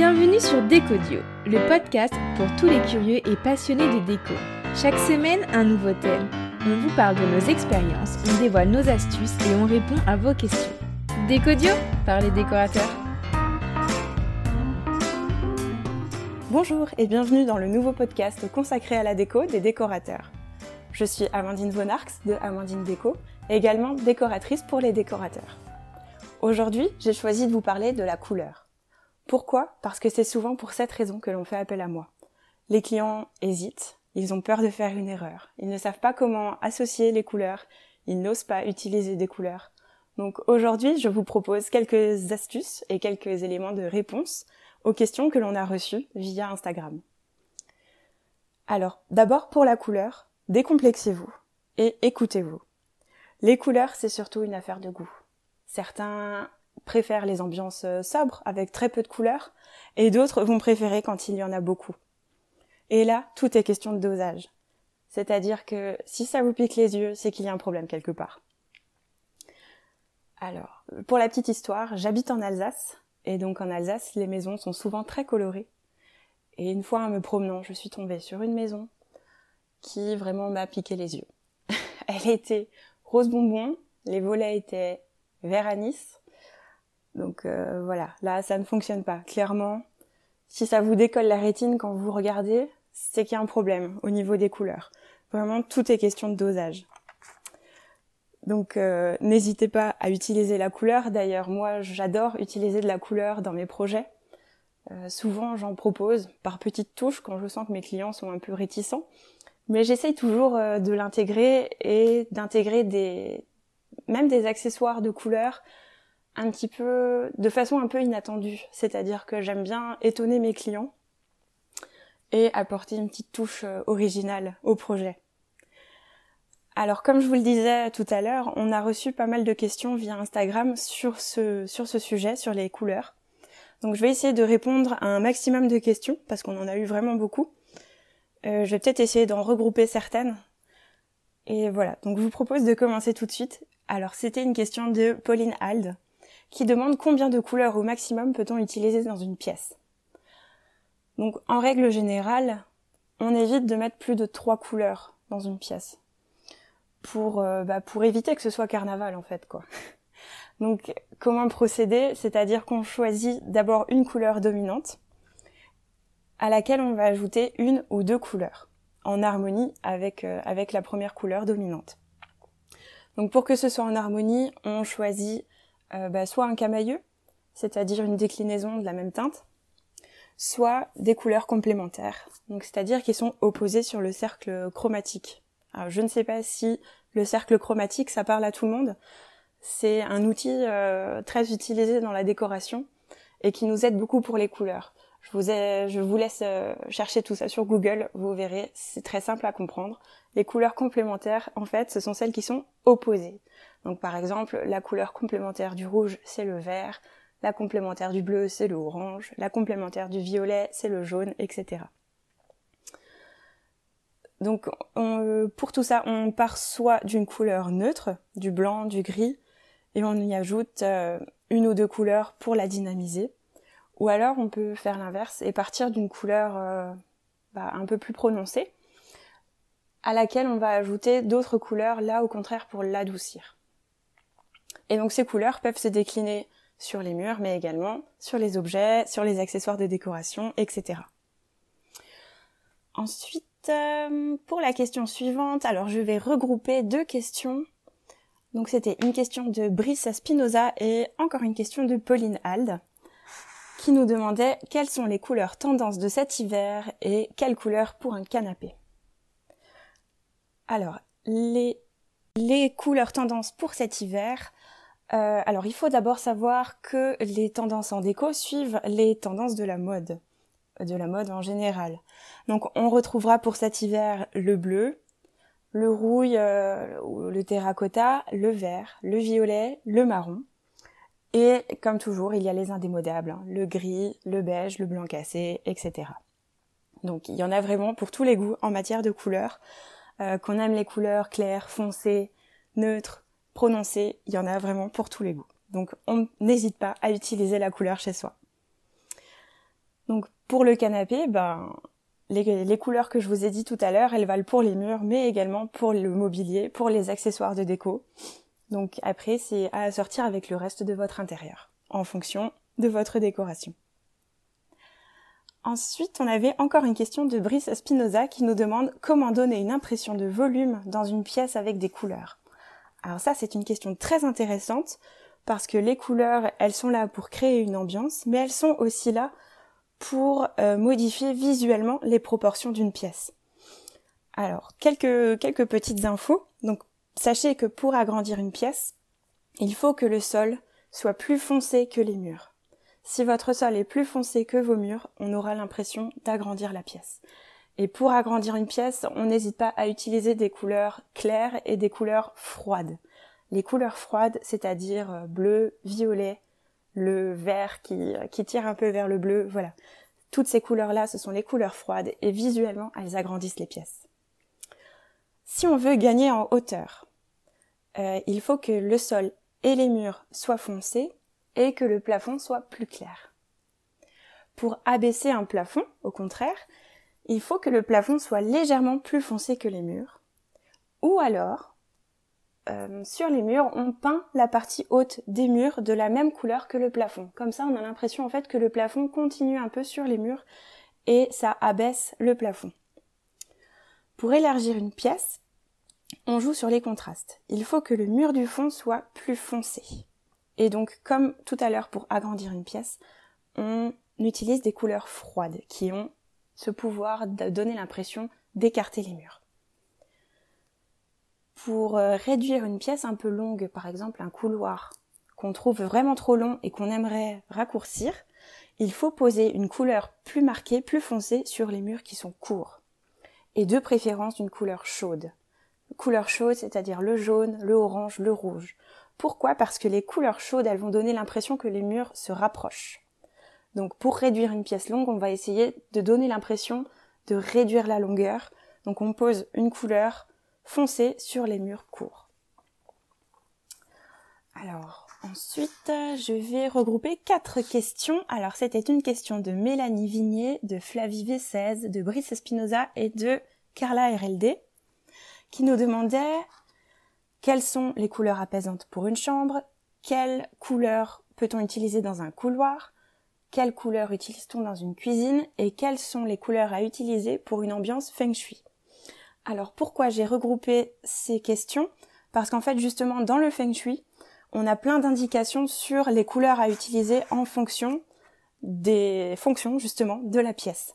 Bienvenue sur Décodio, le podcast pour tous les curieux et passionnés de déco. Chaque semaine, un nouveau thème. On vous parle de nos expériences, on dévoile nos astuces et on répond à vos questions. Décodio par les décorateurs. Bonjour et bienvenue dans le nouveau podcast consacré à la déco des décorateurs. Je suis Amandine Von de Amandine Déco, également décoratrice pour les décorateurs. Aujourd'hui, j'ai choisi de vous parler de la couleur. Pourquoi? Parce que c'est souvent pour cette raison que l'on fait appel à moi. Les clients hésitent, ils ont peur de faire une erreur, ils ne savent pas comment associer les couleurs, ils n'osent pas utiliser des couleurs. Donc aujourd'hui, je vous propose quelques astuces et quelques éléments de réponse aux questions que l'on a reçues via Instagram. Alors, d'abord pour la couleur, décomplexez-vous et écoutez-vous. Les couleurs, c'est surtout une affaire de goût. Certains préfèrent les ambiances euh, sobres avec très peu de couleurs et d'autres vont préférer quand il y en a beaucoup. Et là, tout est question de dosage. C'est-à-dire que si ça vous pique les yeux, c'est qu'il y a un problème quelque part. Alors, pour la petite histoire, j'habite en Alsace, et donc en Alsace, les maisons sont souvent très colorées. Et une fois en me promenant, je suis tombée sur une maison qui vraiment m'a piqué les yeux. Elle était rose bonbon, les volets étaient vert anis, donc euh, voilà, là ça ne fonctionne pas. Clairement, si ça vous décolle la rétine quand vous regardez, c'est qu'il y a un problème au niveau des couleurs. Vraiment, tout est question de dosage. Donc euh, n'hésitez pas à utiliser la couleur. D'ailleurs, moi j'adore utiliser de la couleur dans mes projets. Euh, souvent j'en propose par petites touches quand je sens que mes clients sont un peu réticents. Mais j'essaye toujours de l'intégrer et d'intégrer des même des accessoires de couleur un petit peu de façon un peu inattendue. C'est-à-dire que j'aime bien étonner mes clients et apporter une petite touche euh, originale au projet. Alors comme je vous le disais tout à l'heure, on a reçu pas mal de questions via Instagram sur ce, sur ce sujet, sur les couleurs. Donc je vais essayer de répondre à un maximum de questions parce qu'on en a eu vraiment beaucoup. Euh, je vais peut-être essayer d'en regrouper certaines. Et voilà, donc je vous propose de commencer tout de suite. Alors c'était une question de Pauline Hald qui demande combien de couleurs au maximum peut-on utiliser dans une pièce. Donc en règle générale, on évite de mettre plus de trois couleurs dans une pièce pour euh, bah, pour éviter que ce soit carnaval en fait quoi. Donc comment procéder? C'est-à-dire qu'on choisit d'abord une couleur dominante à laquelle on va ajouter une ou deux couleurs en harmonie avec euh, avec la première couleur dominante. Donc pour que ce soit en harmonie, on choisit bah, soit un camailleux, c'est-à-dire une déclinaison de la même teinte, soit des couleurs complémentaires, donc c'est-à-dire qui sont opposées sur le cercle chromatique. Je ne sais pas si le cercle chromatique ça parle à tout le monde. C'est un outil euh, très utilisé dans la décoration et qui nous aide beaucoup pour les couleurs. Je vous, laisse euh, chercher tout ça sur Google, vous verrez, c'est très simple à comprendre. Les couleurs complémentaires, en fait, ce sont celles qui sont opposées. Donc par exemple, la couleur complémentaire du rouge, c'est le vert, la complémentaire du bleu, c'est le orange, la complémentaire du violet, c'est le jaune, etc. Donc pour tout ça, on part soit d'une couleur neutre, du blanc, du gris, et on y ajoute euh, une ou deux couleurs pour la dynamiser. Ou alors on peut faire l'inverse et partir d'une couleur euh, bah, un peu plus prononcée, à laquelle on va ajouter d'autres couleurs là au contraire pour l'adoucir. Et donc ces couleurs peuvent se décliner sur les murs, mais également sur les objets, sur les accessoires de décoration, etc. Ensuite, euh, pour la question suivante, alors je vais regrouper deux questions. Donc c'était une question de Brice Spinoza et encore une question de Pauline Hald qui nous demandait quelles sont les couleurs tendances de cet hiver et quelles couleurs pour un canapé. Alors, les, les couleurs tendances pour cet hiver, euh, alors il faut d'abord savoir que les tendances en déco suivent les tendances de la mode, de la mode en général. Donc on retrouvera pour cet hiver le bleu, le rouille, euh, le terracotta, le vert, le violet, le marron. Et comme toujours, il y a les indémodables, hein, le gris, le beige, le blanc cassé, etc. Donc il y en a vraiment pour tous les goûts en matière de couleurs. Euh, qu'on aime les couleurs claires, foncées, neutres, prononcé, il y en a vraiment pour tous les goûts. Donc on n'hésite pas à utiliser la couleur chez soi. Donc pour le canapé, ben les, les, couleurs que je vous ai dit tout à l'heure, elles valent pour les murs, mais également pour le mobilier, pour les accessoires de déco. Donc après, c'est à assortir avec le reste de votre intérieur, en fonction de votre décoration. Ensuite, on avait encore une question de Brice Spinoza qui nous demande comment donner une impression de volume dans une pièce avec des couleurs. Alors ça, c'est une question très intéressante parce que les couleurs, elles sont là pour créer une ambiance, mais elles sont aussi là pour euh, modifier visuellement les proportions d'une pièce. Alors, quelques, quelques petites infos. Donc, sachez que pour agrandir une pièce, il faut que le sol soit plus foncé que les murs. Si votre sol est plus foncé que vos murs, on aura l'impression d'agrandir la pièce. Et pour agrandir une pièce, on n'hésite pas à utiliser des couleurs claires et des couleurs froides. Les couleurs froides, c'est-à-dire euh, bleu, violet, le vert qui, qui tire un peu vers le bleu, voilà. Toutes ces couleurs-là, ce sont les couleurs froides et visuellement, elles agrandissent les pièces. Si on veut gagner en hauteur, euh, il faut que le sol et les murs soient foncés et que le plafond soit plus clair. Pour abaisser un plafond, au contraire, il faut que le plafond soit légèrement plus foncé que les murs. Ou alors, euh, sur les murs, on peint la partie haute des murs de la même couleur que le plafond. Comme ça, on a l'impression en fait que le plafond continue un peu sur les murs et ça abaisse le plafond. Pour élargir une pièce, on joue sur les contrastes. Il faut que le mur du fond soit plus foncé. Et donc, comme tout à l'heure pour agrandir une pièce, on utilise des couleurs froides qui ont ce pouvoir de donner l'impression d'écarter les murs. Pour euh, réduire une pièce un peu longue, par exemple un couloir, qu'on trouve vraiment trop long et qu'on aimerait raccourcir, il faut poser une couleur plus marquée, plus foncée sur les murs qui sont courts. Et de préférence une couleur chaude. Couleur chaude, c'est-à-dire le jaune, le orange, le rouge. Pourquoi? Parce que les couleurs chaudes, elles vont donner l'impression que les murs se rapprochent. Donc pour réduire une pièce longue, on va essayer de donner l'impression de réduire la longueur. Donc on pose une couleur foncé sur les murs courts. Alors, ensuite, je vais regrouper quatre questions. Alors, c'était une question de Mélanie Vignier, de Flavie V16, de Brice Espinoza et de Carla RLD, qui nous demandaient quelles sont les couleurs apaisantes pour une chambre, quelles couleurs peut-on utiliser dans un couloir, quelles couleurs utilise-t-on dans une cuisine et quelles sont les couleurs à utiliser pour une ambiance feng shui. Alors pourquoi j'ai regroupé ces questions? Parce qu'en fait justement dans le feng shui, on a plein d'indications sur les couleurs à utiliser en fonction des fonctions justement de la pièce.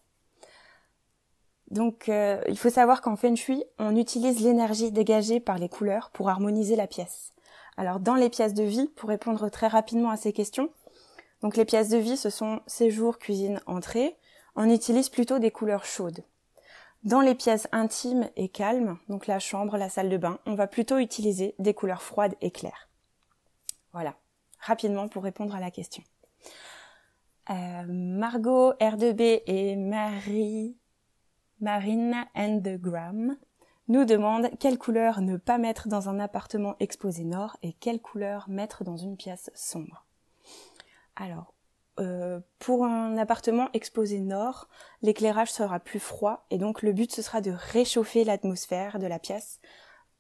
Donc euh, il faut savoir qu'en feng shui, on utilise l'énergie dégagée par les couleurs pour harmoniser la pièce. Alors dans les pièces de vie, pour répondre très rapidement à ces questions, donc les pièces de vie, ce sont séjour, cuisine, entrée, on utilise plutôt des couleurs chaudes. Dans les pièces intimes et calmes, donc la chambre, la salle de bain, on va plutôt utiliser des couleurs froides et claires. Voilà, rapidement pour répondre à la question. Euh, Margot R2B et Marie Marine and the Gram nous demandent quelle couleur ne pas mettre dans un appartement exposé nord et quelle couleur mettre dans une pièce sombre. Alors, euh, pour un appartement exposé nord, l'éclairage sera plus froid et donc le but ce sera de réchauffer l'atmosphère de la pièce.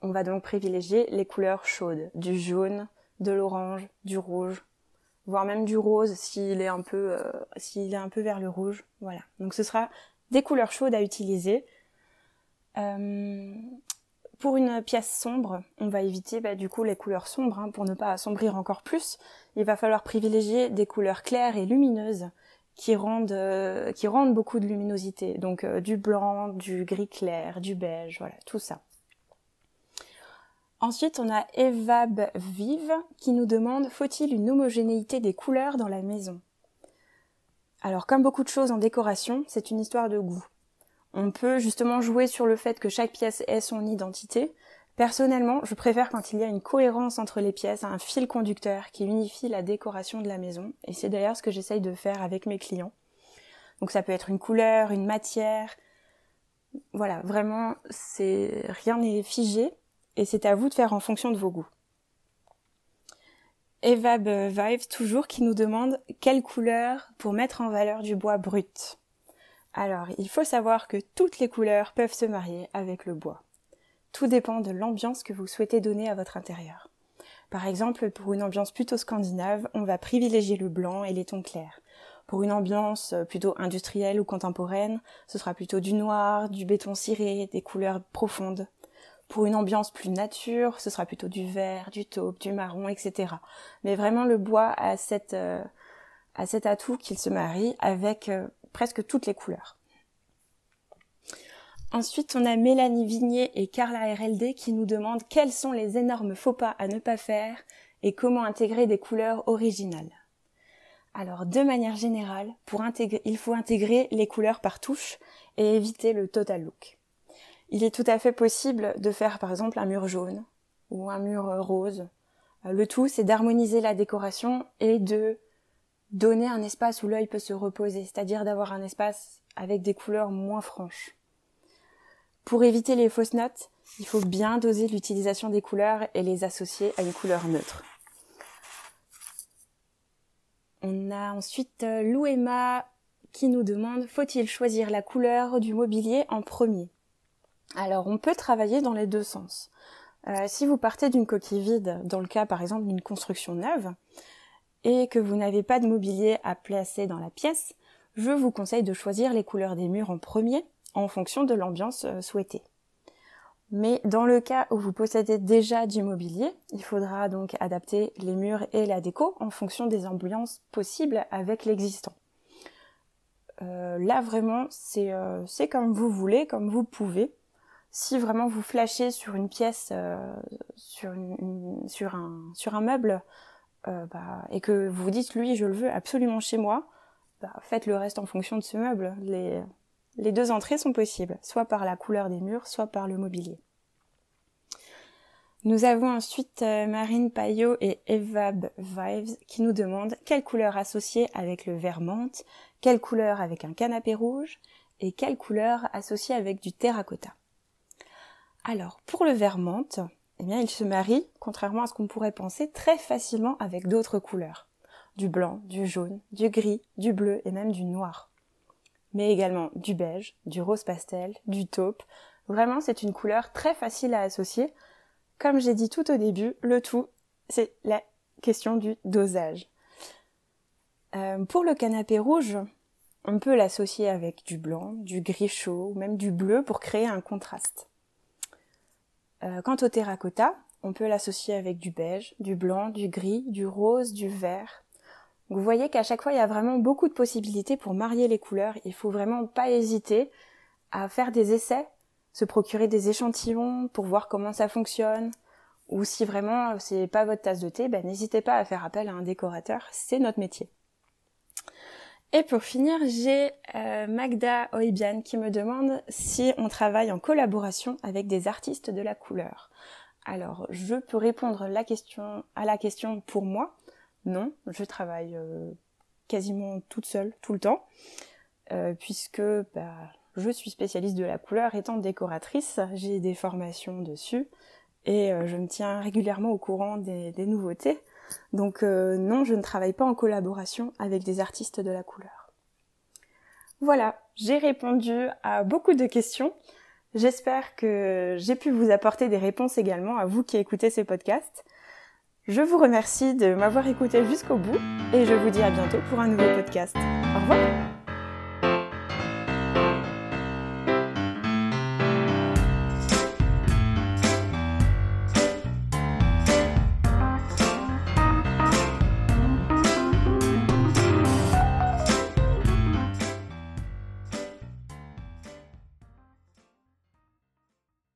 On va donc privilégier les couleurs chaudes, du jaune, de l'orange, du rouge, voire même du rose s'il est un peu euh, s'il est un peu vers le rouge. Voilà. Donc ce sera des couleurs chaudes à utiliser. Euh, pour une pièce sombre, on va éviter bah, du coup les couleurs sombres hein, pour ne pas assombrir encore plus. Il va falloir privilégier des couleurs claires et lumineuses qui rendent euh, beaucoup de luminosité. Donc euh, du blanc, du gris clair, du beige, voilà, tout ça. Ensuite, on a Evab Vive qui nous demande faut-il une homogénéité des couleurs dans la maison? Alors, comme beaucoup de choses en décoration, c'est une histoire de goût. On peut justement jouer sur le fait que chaque pièce ait son identité. Personnellement, je préfère quand il y a une cohérence entre les pièces, un fil conducteur qui unifie la décoration de la maison. Et c'est d'ailleurs ce que j'essaye de faire avec mes clients. Donc ça peut être une couleur, une matière. Voilà, vraiment, c'est rien n'est figé et c'est à vous de faire en fonction de vos goûts. Evab Vive toujours qui nous demande quelle couleur pour mettre en valeur du bois brut. Alors, il faut savoir que toutes les couleurs peuvent se marier avec le bois. Tout dépend de l'ambiance que vous souhaitez donner à votre intérieur. Par exemple, pour une ambiance plutôt scandinave, on va privilégier le blanc et les tons clairs. Pour une ambiance plutôt industrielle ou contemporaine, ce sera plutôt du noir, du béton ciré, des couleurs profondes. Pour une ambiance plus nature, ce sera plutôt du vert, du taupe, du marron, etc. Mais vraiment, le bois euh, a cet atout qu'il se marie avec euh, presque toutes les couleurs. Ensuite, on a Mélanie Vignier et Carla RLD qui nous demandent quels sont les énormes faux pas à ne pas faire et comment intégrer des couleurs originales. Alors, de manière générale, il faut intégrer les couleurs par touche et éviter le total look. Il est tout à fait possible de faire par exemple un mur jaune ou un mur rose. Le tout, c'est d'harmoniser la décoration et de donner un espace où l'œil peut se reposer, c'est-à-dire d'avoir un espace avec des couleurs moins franches. Pour éviter les fausses notes, il faut bien doser l'utilisation des couleurs et les associer à une couleur neutre. On a ensuite euh, Louema qui nous demande faut-il choisir la couleur du mobilier en premier? Alors on peut travailler dans les deux sens. Euh, si vous partez d'une coquille vide, dans le cas par exemple d'une construction neuve, et que vous n'avez pas de mobilier à placer dans la pièce, je vous conseille de choisir les couleurs des murs en premier en fonction de l'ambiance euh, souhaitée. Mais dans le cas où vous possédez déjà du mobilier, il faudra donc adapter les murs et la déco en fonction des ambiances possibles avec l'existant. Euh, là vraiment, euh, c'est comme vous voulez, comme vous pouvez. Si vraiment vous flashez sur une pièce, sur, sur, un, sur un meuble, euh, bah, et que vous vous dites lui je le veux absolument chez moi, bah, faites le reste en fonction de ce meuble. Les, les deux entrées sont possibles, soit par la couleur des murs, soit par le mobilier. Nous avons ensuite euh, Marine Payot et Evab Vives qui nous demandent quelle couleur associer avec le vert quelle couleur avec un canapé rouge et quelle couleur associer avec du terracotta. Alors, pour le vert menthe, eh bien, il se marie, contrairement à ce qu'on pourrait penser, très facilement avec d'autres couleurs. Du blanc, du jaune, du gris, du bleu et même du noir. Mais également du beige, du rose pastel, du taupe. Vraiment, c'est une couleur très facile à associer. Comme j'ai dit tout au début, le tout, c'est la question du dosage. Euh, pour le canapé rouge, on peut l'associer avec du blanc, du gris chaud ou même du bleu pour créer un contraste. Euh, quant au terracotta, on peut l'associer avec du beige, du blanc, du gris, du rose, du vert. vous voyez qu'à chaque fois, il y a vraiment beaucoup de possibilités pour marier les couleurs. Il faut vraiment pas hésiter à faire des essais, se procurer des échantillons pour voir comment ça fonctionne. Ou si vraiment c'est pas votre tasse de thé, ben, n'hésitez pas à faire appel à un décorateur, c'est notre métier. Et pour finir, j'ai euh, Magda Oibian qui me demande si on travaille en collaboration avec des artistes de la couleur. Alors, je peux répondre à la question pour moi. Non, je travaille euh, quasiment toute seule tout le temps, euh, puisque bah, je suis spécialiste de la couleur étant décoratrice, j'ai des formations dessus et je me tiens régulièrement au courant des nouveautés. Donc euh, non, je ne travaille pas en collaboration avec des artistes de la couleur. Voilà, j'ai répondu à beaucoup de questions. J'espère que j'ai pu vous apporter des réponses également à vous qui écoutez ces podcasts. Je vous remercie de m'avoir écouté jusqu'au bout et je vous dis à bientôt pour un nouveau podcast. Au revoir